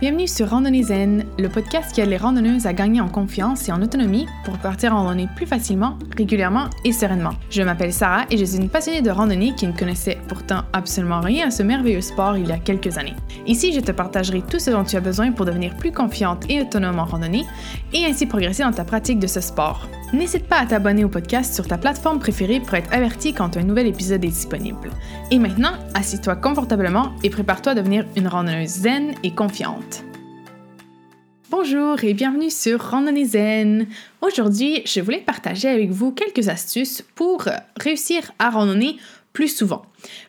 Bienvenue sur Randonnée Zen, le podcast qui aide les randonneuses à gagner en confiance et en autonomie pour partir en randonnée plus facilement, régulièrement et sereinement. Je m'appelle Sarah et je suis une passionnée de randonnée qui ne connaissait pourtant absolument rien à ce merveilleux sport il y a quelques années. Ici, je te partagerai tout ce dont tu as besoin pour devenir plus confiante et autonome en randonnée et ainsi progresser dans ta pratique de ce sport. N'hésite pas à t'abonner au podcast sur ta plateforme préférée pour être averti quand un nouvel épisode est disponible. Et maintenant, assis-toi confortablement et prépare-toi à devenir une randonneuse zen et confiante. Bonjour et bienvenue sur Randonnée Zen. Aujourd'hui, je voulais partager avec vous quelques astuces pour réussir à randonner plus souvent.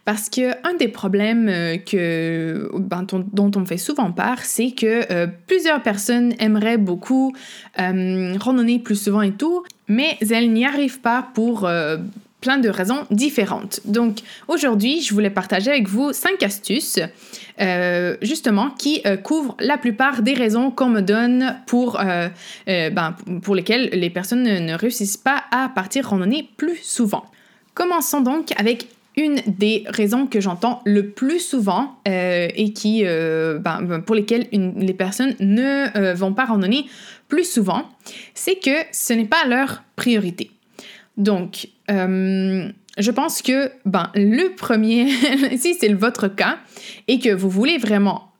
Parce que un des problèmes euh, que, ben, dont on fait souvent part, c'est que euh, plusieurs personnes aimeraient beaucoup euh, randonner plus souvent et tout, mais elles n'y arrivent pas pour plein de raisons différentes. Donc aujourd'hui, je voulais partager avec vous cinq astuces justement qui couvrent la plupart des raisons qu'on me donne pour, ben, pour lesquelles les personnes ne réussissent pas à partir randonner plus souvent. Commençons donc avec une des raisons que j'entends le plus souvent euh, et qui, euh, ben, ben, pour lesquelles les personnes ne euh, vont pas randonner plus souvent, c'est que ce n'est pas leur priorité. Donc, je pense que ben, le premier, si c'est votre cas et que vous voulez vraiment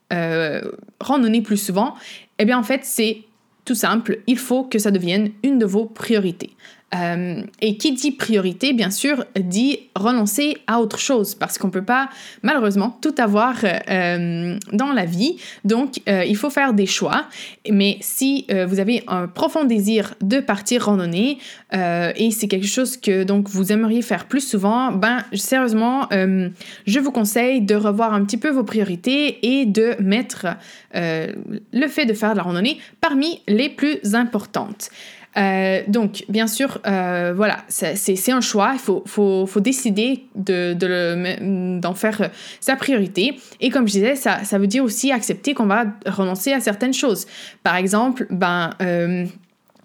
randonner plus souvent, eh bien en fait c'est tout simple, il faut que ça devienne une de vos priorités. Euh, et qui dit priorité, bien sûr, dit renoncer à autre chose, parce qu'on ne peut pas, malheureusement, tout avoir euh, dans la vie. Donc, euh, il faut faire des choix. Mais si vous avez un profond désir de partir randonner, et c'est quelque chose que donc vous aimeriez faire plus souvent, ben, sérieusement, je vous conseille de revoir un petit peu vos priorités et de mettre le fait de faire de la randonnée parmi les plus importantes. Euh, donc, bien sûr, euh, voilà, c'est un choix. Il faut, faut, faut décider d'en de, faire sa priorité. Et comme je disais, ça, ça veut dire aussi accepter qu'on va renoncer à certaines choses. Par exemple, ben, euh,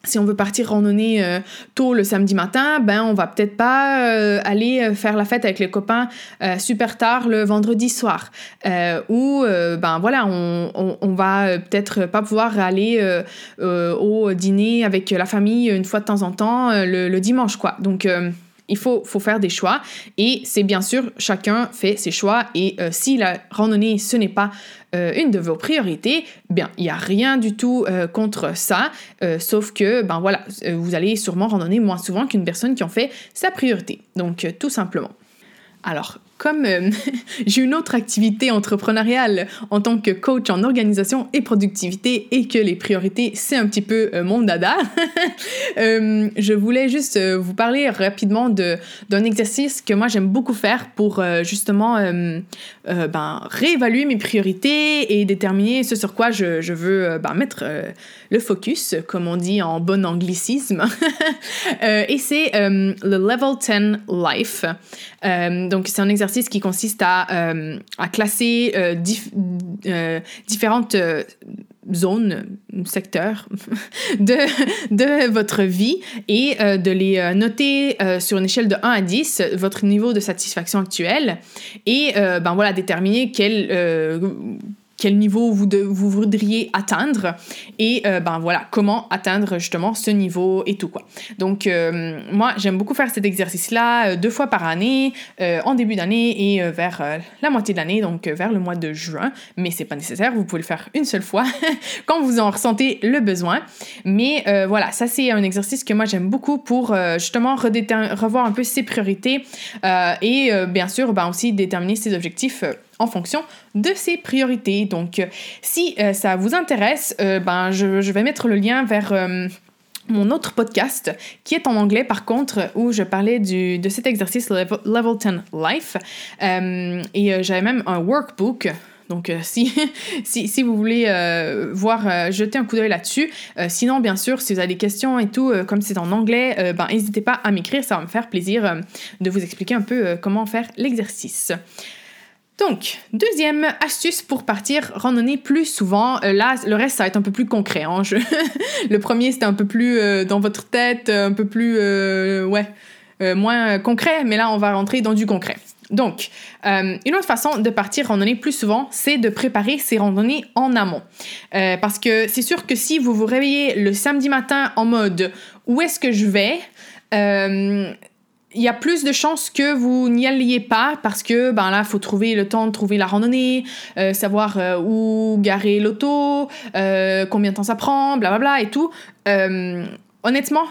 si on veut partir randonner euh, tôt le samedi matin, ben on va peut-être pas euh, aller euh, faire la fête avec les copains super tard le vendredi soir. ou ben voilà, on, on, va peut-être pas pouvoir aller au dîner avec la famille une fois de temps en temps le, le dimanche quoi. Donc il faut, faire des choix et c'est bien sûr chacun fait ses choix et si la randonnée ce n'est pas euh, une de vos priorités, bien, il n'y a rien du tout euh, contre ça, euh, sauf que, ben voilà, vous allez sûrement randonner moins souvent qu'une personne qui en fait sa priorité. Donc, tout simplement. Alors, comme euh, j'ai une autre activité entrepreneuriale en tant que coach en organisation et productivité et que les priorités, c'est un petit peu euh, mon dada, euh, je voulais juste vous parler rapidement d'un exercice que moi j'aime beaucoup faire pour justement ben, réévaluer mes priorités et déterminer ce sur quoi je, je veux ben, mettre le focus, comme on dit en bon anglicisme. et c'est le Level 10 Life. donc c'est un exercice qui consiste à, euh, à classer euh, euh, différentes zones, secteurs de, de votre vie et de les noter sur une échelle de 1 à 10, votre niveau de satisfaction actuel, et ben voilà, déterminer quel quel niveau vous, vous voudriez atteindre et euh, ben voilà comment atteindre justement ce niveau et tout quoi. Donc euh, moi j'aime beaucoup faire cet exercice là euh, deux fois par année en début d'année et vers la moitié de l'année donc vers le mois de juin mais c'est pas nécessaire vous pouvez le faire une seule fois quand vous en ressentez le besoin mais voilà ça c'est un exercice que moi j'aime beaucoup pour justement revoir un peu ses priorités et bien sûr ben aussi déterminer ses objectifs en fonction de ses priorités. Donc, euh, si euh, ça vous intéresse, euh, ben, je, vais mettre le lien vers mon autre podcast qui est en anglais par contre où je parlais du, de cet exercice Level, 10 Life et j'avais même un workbook donc, si, si, si, vous voulez voir, jeter un coup d'œil là-dessus. sinon, bien sûr, si vous avez des questions et tout, comme c'est en anglais, ben, n'hésitez pas à m'écrire, ça va me faire plaisir de vous expliquer un peu comment faire l'exercice. Donc, deuxième astuce pour partir randonner plus souvent. Euh, là, le reste, ça va être un peu plus concret. Hein. le premier, c'était un peu plus euh, dans votre tête, un peu plus, euh, ouais, moins concret. Mais là, on va rentrer dans du concret. Donc, euh, une autre façon de partir randonnée plus souvent, c'est de préparer ces randonnées en amont. Euh, parce que c'est sûr que si vous vous réveillez le samedi matin en mode où est-ce que je vais, euh, il y a plus de chances que vous n'y alliez pas parce que ben là, il faut trouver le temps de trouver la randonnée, savoir où garer l'auto, combien de temps ça prend, blablabla et tout. honnêtement,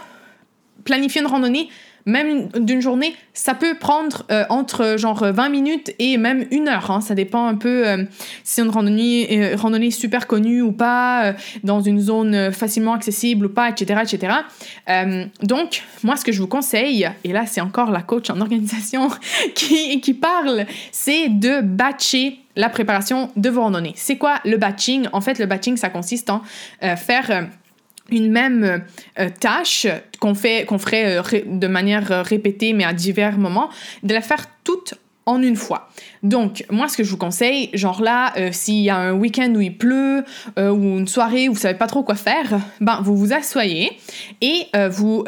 planifier une randonnée, même d'une journée, ça peut prendre euh, entre genre 20 minutes et même une heure. Hein. Ça dépend un peu euh, si une randonnée, euh, randonnée super connue ou pas, dans une zone facilement accessible ou pas, etc. etc. donc, moi, ce que je vous conseille, et là, c'est encore la coach en organisation qui, qui parle, c'est de batcher la préparation de vos randonnées. C'est quoi le batching? En fait, le batching, ça consiste en faire une même euh, tâche qu'on fait qu'on ferait euh, de manière euh, répétée mais à divers moments de la faire toute en une fois. Donc, moi, ce que je vous conseille, genre là, s'il y a un week-end où il pleut ou une soirée où vous savez pas trop quoi faire, ben, vous vous asseyez et vous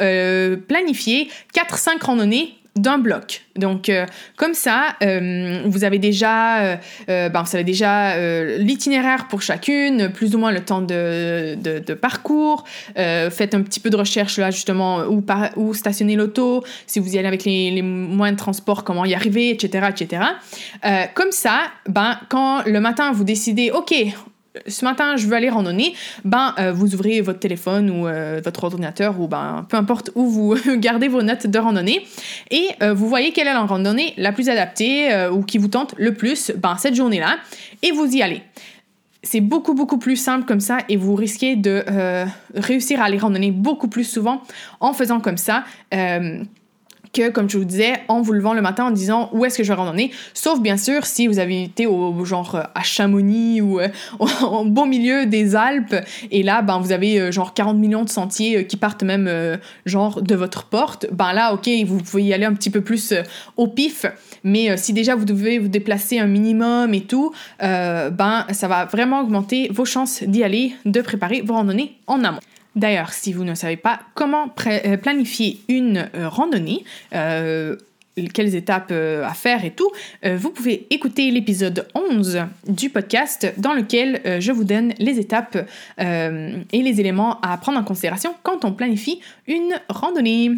planifiez 4-5 randonnées d'un bloc. Donc, euh, comme ça, euh, vous avez déjà, euh, ben, vous déjà l'itinéraire pour chacune, plus ou moins le temps de, parcours. faites un petit peu de recherche là, justement, où stationner l'auto, si vous y allez avec les, les, moyens de transport, comment y arriver, etc. etc. comme ça, ben, quand le matin vous décidez, OK, ce matin, je veux aller randonner, ben, euh, vous ouvrez votre téléphone ou euh, votre ordinateur ou ben, peu importe où vous gardez vos notes de randonnée. Et euh, vous voyez quelle est la randonnée la plus adaptée ou qui vous tente le plus ben, cette journée-là. Et vous y allez. C'est beaucoup, beaucoup plus simple comme ça et vous risquez de réussir à aller randonner beaucoup plus souvent en faisant comme ça que, comme je vous disais, en vous levant le matin en disant où est-ce que je vais randonner, sauf bien sûr si vous avez été au genre à Chamonix ou euh, au beau milieu des Alpes, et là, ben, vous avez euh, genre 40 millions de sentiers euh, qui partent même genre de votre porte, ben là, ok, vous pouvez y aller un petit peu plus au pif, mais si déjà vous devez vous déplacer un minimum et tout, ben ça va vraiment augmenter vos chances d'y aller, de préparer vos randonnées en amont. D'ailleurs, si vous ne savez pas comment euh, planifier une euh, randonnée, euh, quelles étapes à faire et tout, vous pouvez écouter l'épisode 11 du podcast dans lequel je vous donne les étapes et les éléments à prendre en considération quand on planifie une randonnée.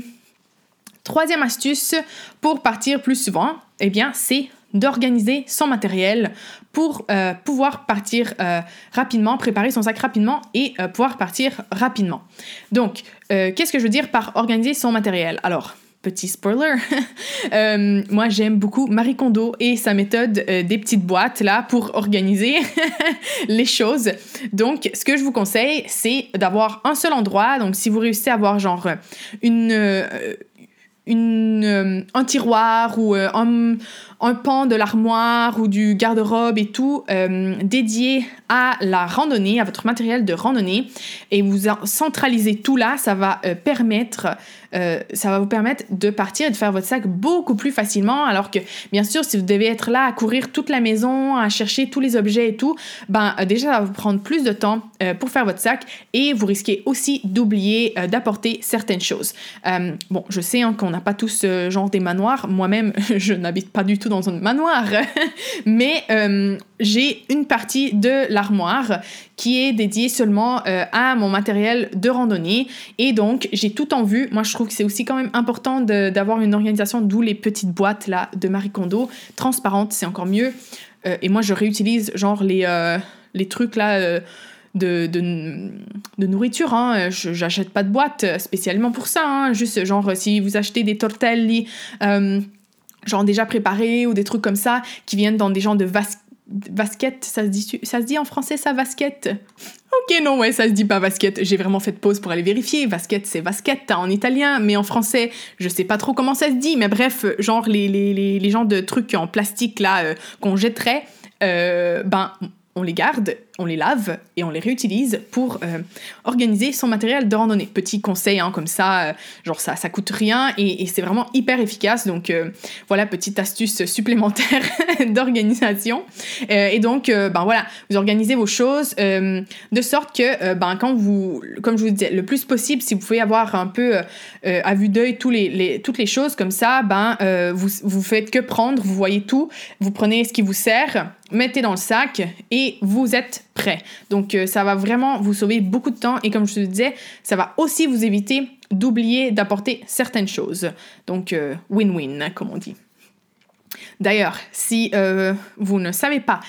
Troisième astuce pour partir plus souvent, eh bien, c'est d'organiser son matériel pour euh, pouvoir partir euh, rapidement, préparer son sac rapidement et euh, pouvoir partir rapidement. Donc, qu'est-ce que je veux dire par organiser son matériel? Alors, petit spoiler, moi j'aime beaucoup Marie Kondo et sa méthode des petites boîtes là pour organiser les choses. Donc, ce que je vous conseille, c'est d'avoir un seul endroit. Donc, si vous réussissez à avoir genre une une, un tiroir ou un, un pan de l'armoire ou du garde-robe et tout euh, dédié à la randonnée, à votre matériel de randonnée, et vous centralisez tout là, ça va euh, permettre euh, ça va vous permettre de partir et de faire votre sac beaucoup plus facilement. Alors que, bien sûr, si vous devez être là à courir toute la maison, à chercher tous les objets et tout, ben déjà, ça va vous prendre plus de temps pour faire votre sac et vous risquez aussi d'oublier d'apporter certaines choses. bon, je sais hein, qu'on n'a pas tous ce genre des manoirs. Moi-même, je n'habite pas du tout dans un manoir, mais euh, j'ai une partie de l'armoire qui est dédiée seulement euh, à mon matériel de randonnée et donc j'ai tout en vue. Moi je trouve que c'est aussi quand même important d'avoir une organisation, d'où les petites boîtes là de Marie Kondo, transparentes, c'est encore mieux. Euh, et moi je réutilise genre les, les trucs là. De, de, nourriture. Hein. J'achète pas de boîte spécialement pour ça. Hein. Juste, genre, si vous achetez des tortelli genre déjà préparés ou des trucs comme ça qui viennent dans des genres de vas basket, ça se dit ça se dit en français ça basket? OK non ouais, ça se dit pas basket. J'ai vraiment fait pause pour aller vérifier. Basket c'est basket en italien, mais en français, je sais pas trop comment ça se dit, mais bref, genre les les les, les genres de trucs en plastique là euh, qu'on jetterait euh, ben on les garde, on les lave et on les réutilise pour euh, organiser son matériel de randonnée. Petit conseil, hein, comme ça, euh, genre ça, ça coûte rien et, c'est vraiment hyper efficace. Donc euh, voilà, petite astuce supplémentaire d'organisation. et donc, ben voilà, vous organisez vos choses de sorte que, ben quand vous, comme je vous disais, le plus possible, si vous pouvez avoir un peu à vue d'œil toutes les choses comme ça, ben vous, vous faites que prendre, vous voyez tout, vous prenez ce qui vous sert mettez dans le sac et vous êtes prêt. Donc euh, ça va vraiment vous sauver beaucoup de temps et comme je te disais, ça va aussi vous éviter d'oublier d'apporter certaines choses. Donc euh, win-win, comme on dit. D'ailleurs, si euh, vous ne savez pas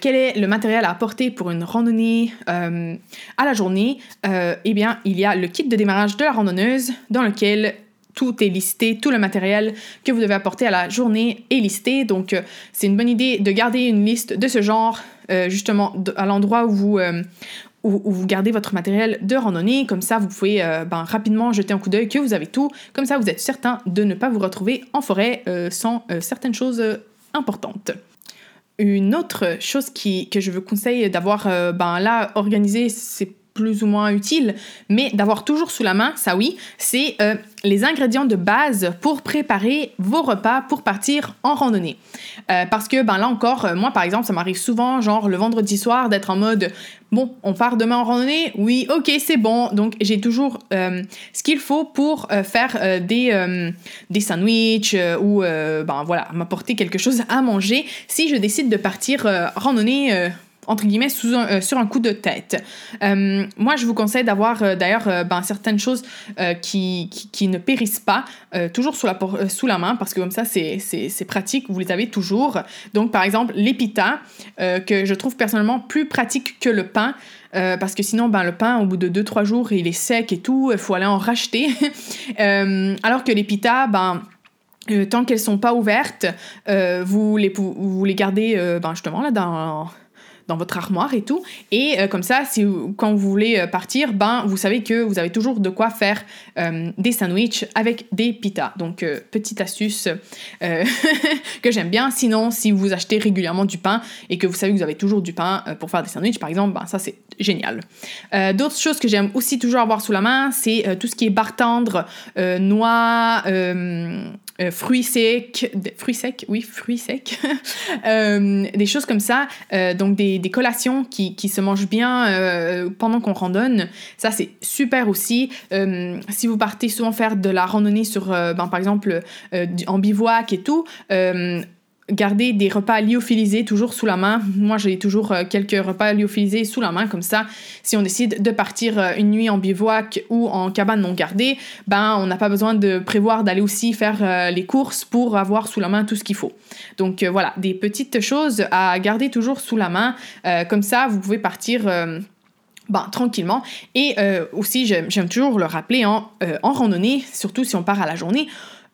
quel est le matériel à apporter pour une randonnée à la journée, eh bien, il y a le kit de démarrage de la randonneuse dans lequel tout est listé, tout le matériel que vous devez apporter à la journée est listé. Donc, c'est une bonne idée de garder une liste de ce genre, euh, justement, à l'endroit où vous, euh, où, vous gardez votre matériel de randonnée. Comme ça, vous pouvez ben, rapidement jeter un coup d'œil que vous avez tout. Comme ça, vous êtes certain de ne pas vous retrouver en forêt sans certaines choses importantes. Une autre chose qui, que je vous conseille d'avoir ben, là organisé, c'est plus ou moins utile, mais d'avoir toujours sous la main, ça oui, c'est euh, les ingrédients de base pour préparer vos repas pour partir en randonnée. Euh, parce que ben là encore, euh, moi par exemple, ça m'arrive souvent, genre le vendredi soir, d'être en mode bon, on part demain en randonnée, oui, ok, c'est bon. Donc j'ai toujours ce qu'il faut pour faire des des sandwichs ou ben voilà, m'apporter quelque chose à manger si je décide de partir randonnée entre guillemets, euh, sur un coup de tête. Euh, moi, je vous conseille d'avoir euh, d'ailleurs ben, certaines choses qui, qui, ne périssent pas, toujours sous la, sous la main, parce que comme ça, c'est pratique, vous les avez toujours. Donc, par exemple, l'épita, que je trouve personnellement plus pratique que le pain. parce que sinon, ben, le pain, au bout de 2-3 jours, il est sec et tout, il faut aller en racheter. alors que l'épita, ben, tant qu'elles sont pas ouvertes, vous, les, vous les gardez ben, justement là dans dans votre armoire et tout. Et euh, comme ça, si quand vous voulez euh, partir, ben vous savez que vous avez toujours de quoi faire euh, des sandwichs avec des pitas. Donc petite astuce que j'aime bien. Sinon, si vous achetez régulièrement du pain et que vous savez que vous avez toujours du pain pour faire des sandwichs, par exemple, ben ça c'est génial. D'autres choses que j'aime aussi toujours avoir sous la main, c'est tout ce qui est barre tendre, noix euh, fruits secs, fruits secs, oui, fruits secs, euh, des choses comme ça, euh, donc des, des, collations qui, qui, se mangent bien pendant qu'on randonne, ça c'est super aussi. si vous partez souvent faire de la randonnée sur, ben, par exemple, en bivouac et tout, garder des repas lyophilisés toujours sous la main. Moi, j'ai toujours euh, quelques repas lyophilisés sous la main, comme ça, si on décide de partir euh, une nuit en bivouac ou en cabane non gardée, ben, on n'a pas besoin de prévoir d'aller aussi faire euh, les courses pour avoir sous la main tout ce qu'il faut. Donc voilà, des petites choses à garder toujours sous la main, comme ça, vous pouvez partir. Ben, tranquillement. Et aussi, j'aime toujours le rappeler, en randonnée, surtout si on part à la journée,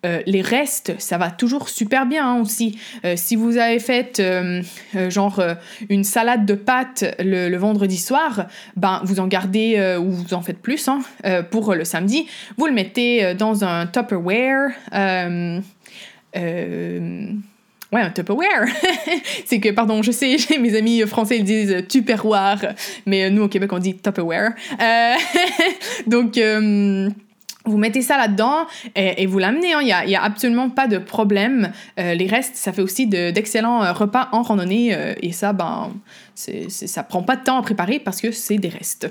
euh, les restes, ça va toujours super bien hein, aussi. Euh, si vous avez fait euh, genre une salade de pâtes le, vendredi soir, ben vous en gardez ou vous en faites plus hein, pour le samedi. Vous le mettez dans un Tupperware. Ouais, un Tupperware. c'est que, pardon, je sais, mes amis français ils disent Tupperware, mais nous au Québec on dit Tupperware. donc, vous mettez ça là-dedans et, vous l'amenez, hein. il n'y a, absolument pas de problème. Euh, les restes, ça fait aussi d'excellents euh, repas en randonnée euh, et ça, ben, c'est, ça prend pas de temps à préparer parce que c'est des restes.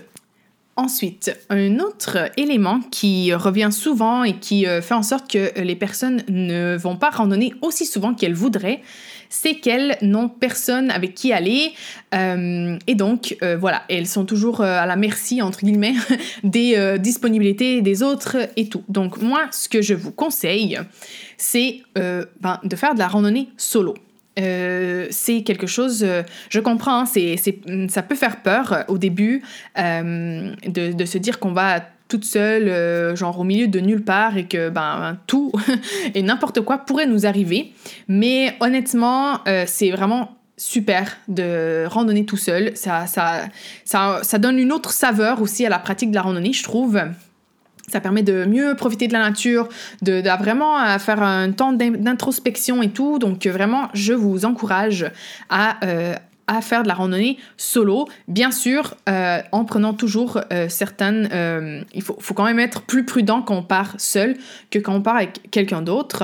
Ensuite, un autre élément qui revient souvent et qui fait en sorte que les personnes ne vont pas randonner aussi souvent qu'elles voudraient, c'est qu'elles n'ont personne avec qui aller. Euh, et donc, euh, voilà, elles sont toujours euh, à la merci, entre guillemets, des disponibilités des autres et tout. Donc, moi, ce que je vous conseille, c'est ben, de faire de la randonnée solo. C'est quelque chose, je comprends, hein, c'est, ça peut faire peur au début de, de, se dire qu'on va toute seule, euh, genre au milieu de nulle part et que ben tout et n'importe quoi pourrait nous arriver. Mais honnêtement, euh, c'est vraiment super de randonner tout seul. Ça, ça, ça, ça donne une autre saveur aussi à la pratique de la randonnée, je trouve. Ça permet de mieux profiter de la nature, de, vraiment faire un temps d'introspection et tout. Donc vraiment, je vous encourage à, euh, à faire de la randonnée solo, bien sûr, euh, en prenant toujours euh, certaines... Euh, il faut, faut, quand même être plus prudent quand on part seul que quand on part avec quelqu'un d'autre.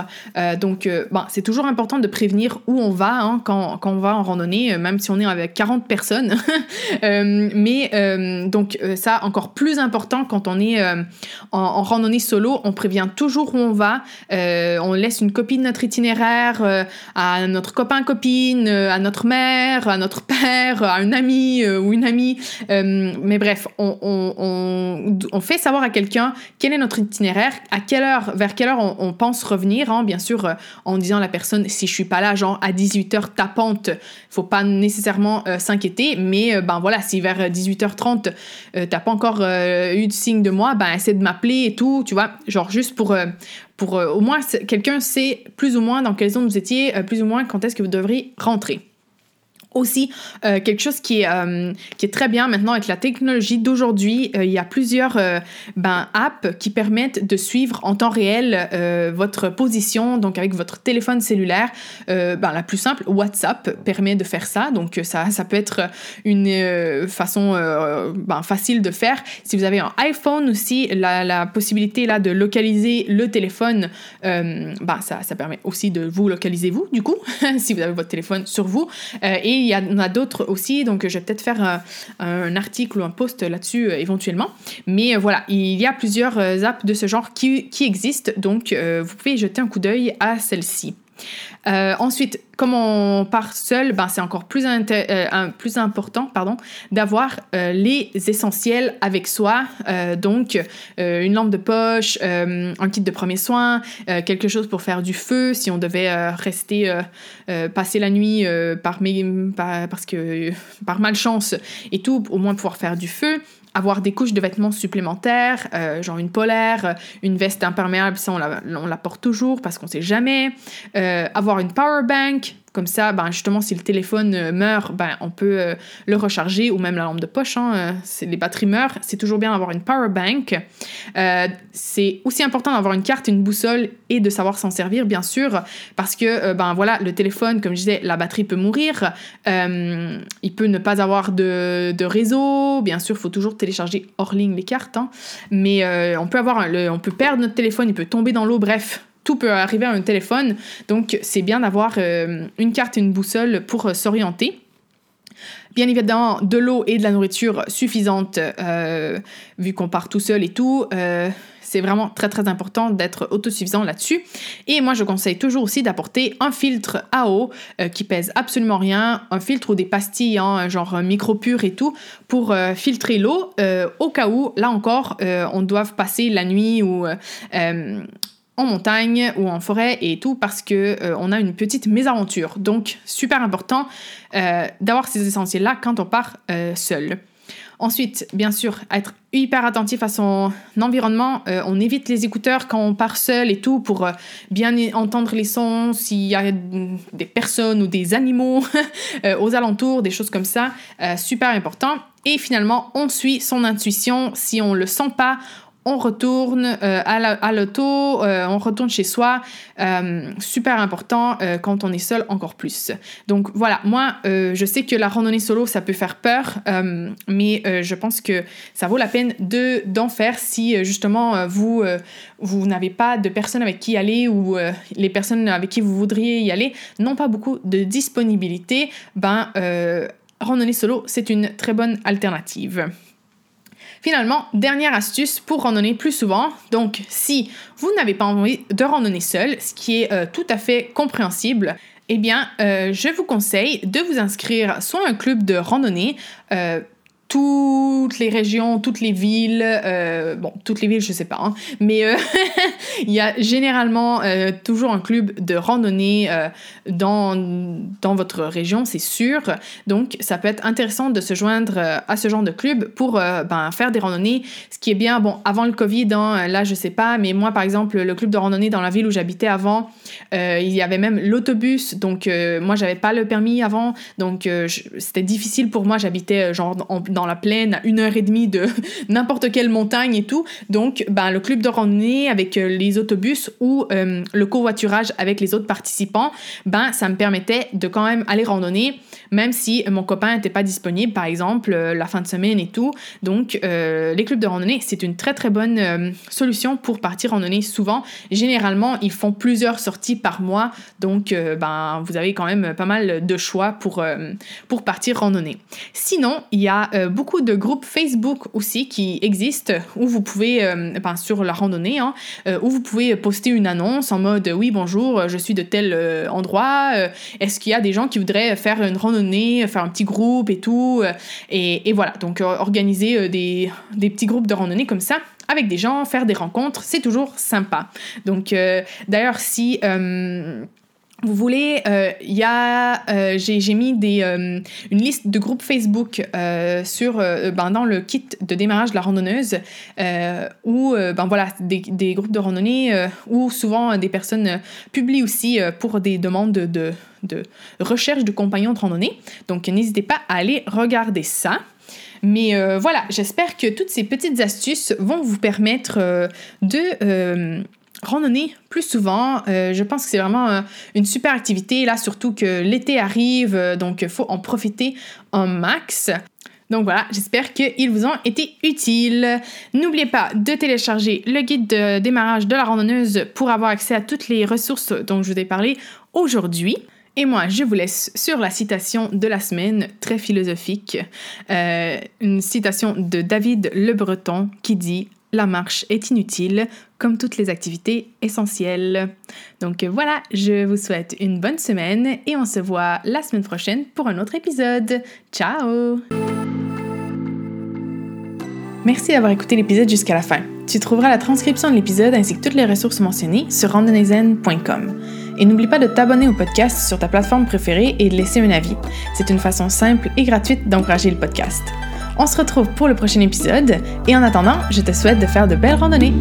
donc, bon, c'est toujours important de prévenir où on va hein, quand, quand, on va en randonnée, même si on est avec 40 personnes. mais donc, ça, encore plus important quand on est en, en, randonnée solo, on prévient toujours où on va. on laisse une copie de notre itinéraire à notre copain, copine, à notre mère, à notre père, à un ami euh, ou une amie. Euh, mais bref, on, fait savoir à quelqu'un quel est notre itinéraire, à quelle heure, vers quelle heure on, pense revenir. Hein, bien sûr, euh, en disant à la personne, si je suis pas là, genre à 18h tapante, faut pas nécessairement s'inquiéter. Mais ben voilà, si vers 18h30, t'as pas encore eu de signe de moi, ben essaie de m'appeler et tout, tu vois. Genre juste pour pour au moins quelqu'un sait plus ou moins dans quelle zone vous étiez, plus ou moins quand est-ce que vous devriez rentrer aussi euh, quelque chose qui est, euh, qui est très bien maintenant avec la technologie d'aujourd'hui. Euh, il y a plusieurs ben, apps qui permettent de suivre en temps réel votre position, donc avec votre téléphone cellulaire. ben, la plus simple, WhatsApp permet de faire ça, donc ça, ça peut être une façon ben, facile de faire. Si vous avez un iPhone aussi, la, la possibilité là de localiser le téléphone, ben, ça, ça permet aussi de vous localiser vous, du coup, si vous avez votre téléphone sur vous. Il y en a d'autres aussi, donc je vais peut-être faire euh, un, article ou un post là-dessus euh, éventuellement. Mais euh, voilà, il y a plusieurs apps de ce genre qui, qui existent, donc vous pouvez jeter un coup d'œil à celle-ci. Euh, ensuite, comme on part seul, ben, c'est encore plus, euh, plus important pardon, d'avoir euh, les essentiels avec soi. donc, une lampe de poche, un kit de premiers soins, quelque chose pour faire du feu si on devait rester passer la nuit par, par, parce que, par malchance et tout, au moins pouvoir faire du feu avoir des couches de vêtements supplémentaires, euh, genre une polaire, euh, une veste imperméable, ça on la, on la porte toujours parce qu'on sait jamais. Euh, avoir une power bank, comme ça, ben, justement, si le téléphone euh, meurt, ben, on peut euh, le recharger ou même la lampe de poche. Hein, euh, les batteries meurent. C'est toujours bien d'avoir une power bank. c'est aussi important d'avoir une carte, une boussole et de savoir s'en servir, bien sûr, parce que ben voilà, le téléphone, comme je disais, la batterie peut mourir. il peut ne pas avoir de, réseau. Bien sûr, il faut toujours télécharger hors ligne les cartes. Hein, mais on peut avoir, on peut perdre notre téléphone, il peut tomber dans l'eau. Bref, tout peut arriver à un téléphone. Donc, c'est bien d'avoir euh, une carte et une boussole pour euh, s'orienter. Bien évidemment, de l'eau et de la nourriture suffisante, euh, vu qu'on part tout seul et tout. c'est vraiment très très important d'être autosuffisant là-dessus. Et moi, je conseille toujours aussi d'apporter un filtre à eau qui pèse absolument rien, un filtre ou des pastilles, hein, genre micro-pur et tout, pour filtrer l'eau au cas où, là encore, on doit passer la nuit ou en montagne ou en forêt et tout parce que euh, on a une petite mésaventure. Donc super important euh, d'avoir ces essentiels là quand on part euh, seul. Ensuite, bien sûr, être hyper attentif à son environnement. on évite les écouteurs quand on part seul et tout pour bien entendre les sons, s'il y a des personnes ou des animaux aux alentours, des choses comme ça. super important. Et finalement, on suit son intuition. Si on le sent pas, on retourne euh, à l'auto, euh, on retourne chez soi. Euh, super important quand on est seul encore plus. Donc voilà, moi je sais que la randonnée solo ça peut faire peur, mais je pense que ça vaut la peine de d'en faire si justement vous vous n'avez pas de personnes avec qui aller ou les personnes avec qui vous voudriez y aller n'ont pas beaucoup de disponibilité. Ben randonnée solo c'est une très bonne alternative. Finalement, dernière astuce pour randonner plus souvent. Donc, si vous n'avez pas envie de randonner seul, ce qui est euh, tout à fait compréhensible, eh bien, euh, je vous conseille de vous inscrire soit à un club de randonnée, euh, toutes les régions, toutes les villes, euh, bon, toutes les villes, je sais pas, hein, mais euh, il y a généralement euh, toujours un club de randonnée dans, dans votre région, c'est sûr. Donc, ça peut être intéressant de se joindre à ce genre de club pour ben, faire des randonnées. Ce qui est bien, bon, avant le Covid, hein, là, je sais pas, mais moi, par exemple, le club de randonnée dans la ville où j'habitais avant, il y avait même l'autobus. Donc, moi, j'avais pas le permis avant, donc c'était difficile pour moi. J'habitais genre dans dans la plaine à une heure et demie de n'importe quelle montagne et tout. Donc, ben, le club de randonnée avec euh, les autobus ou euh, le covoiturage avec les autres participants, ben, ça me permettait de quand même aller randonner, même si mon copain n'était pas disponible, par exemple, la fin de semaine et tout. Donc, les clubs de randonnée, c'est une très très bonne solution pour partir randonner souvent. Généralement, ils font plusieurs sorties par mois, donc ben, vous avez quand même pas mal de choix pour, pour partir randonner. Sinon, il y a euh, beaucoup de groupes Facebook aussi qui existent où vous pouvez, euh, ben, sur la randonnée, hein, euh, où vous pouvez poster une annonce en mode oui, bonjour, je suis de tel endroit. Est-ce qu'il y a des gens qui voudraient faire une randonnée, faire un petit groupe et tout et, voilà, donc organiser des, des petits groupes de randonnée comme ça avec des gens, faire des rencontres, c'est toujours sympa. Donc, d'ailleurs, si vous voulez, euh, y a, euh, j'ai mis des, euh, une liste de groupes Facebook sur, ben, dans le kit de démarrage de la randonneuse, où ben, voilà, des, des, groupes de randonnée, où souvent des personnes publient aussi pour des demandes de, de recherche de compagnons de randonnée. Donc n'hésitez pas à aller regarder ça. Mais voilà, j'espère que toutes ces petites astuces vont vous permettre de randonner plus souvent. Euh, je pense que c'est vraiment euh, une super activité, là, surtout que l'été arrive, euh, donc il faut en profiter en max. Donc voilà, j'espère qu'ils vous ont été utiles. N'oubliez pas de télécharger le guide de démarrage de la randonneuse pour avoir accès à toutes les ressources dont je vous ai parlé aujourd'hui. Et moi, je vous laisse sur la citation de la semaine, très philosophique, une citation de David Le Breton qui dit la marche est inutile, comme toutes les activités essentielles. Donc voilà, je vous souhaite une bonne semaine et on se voit la semaine prochaine pour un autre épisode. Ciao Merci d'avoir écouté l'épisode jusqu'à la fin. Tu trouveras la transcription de l'épisode ainsi que toutes les ressources mentionnées sur randonneyzen.com. Et n'oublie pas de t'abonner au podcast sur ta plateforme préférée et de laisser un avis. C'est une façon simple et gratuite d'encourager le podcast. On se retrouve pour le prochain épisode et en attendant, je te souhaite de faire de belles randonnées.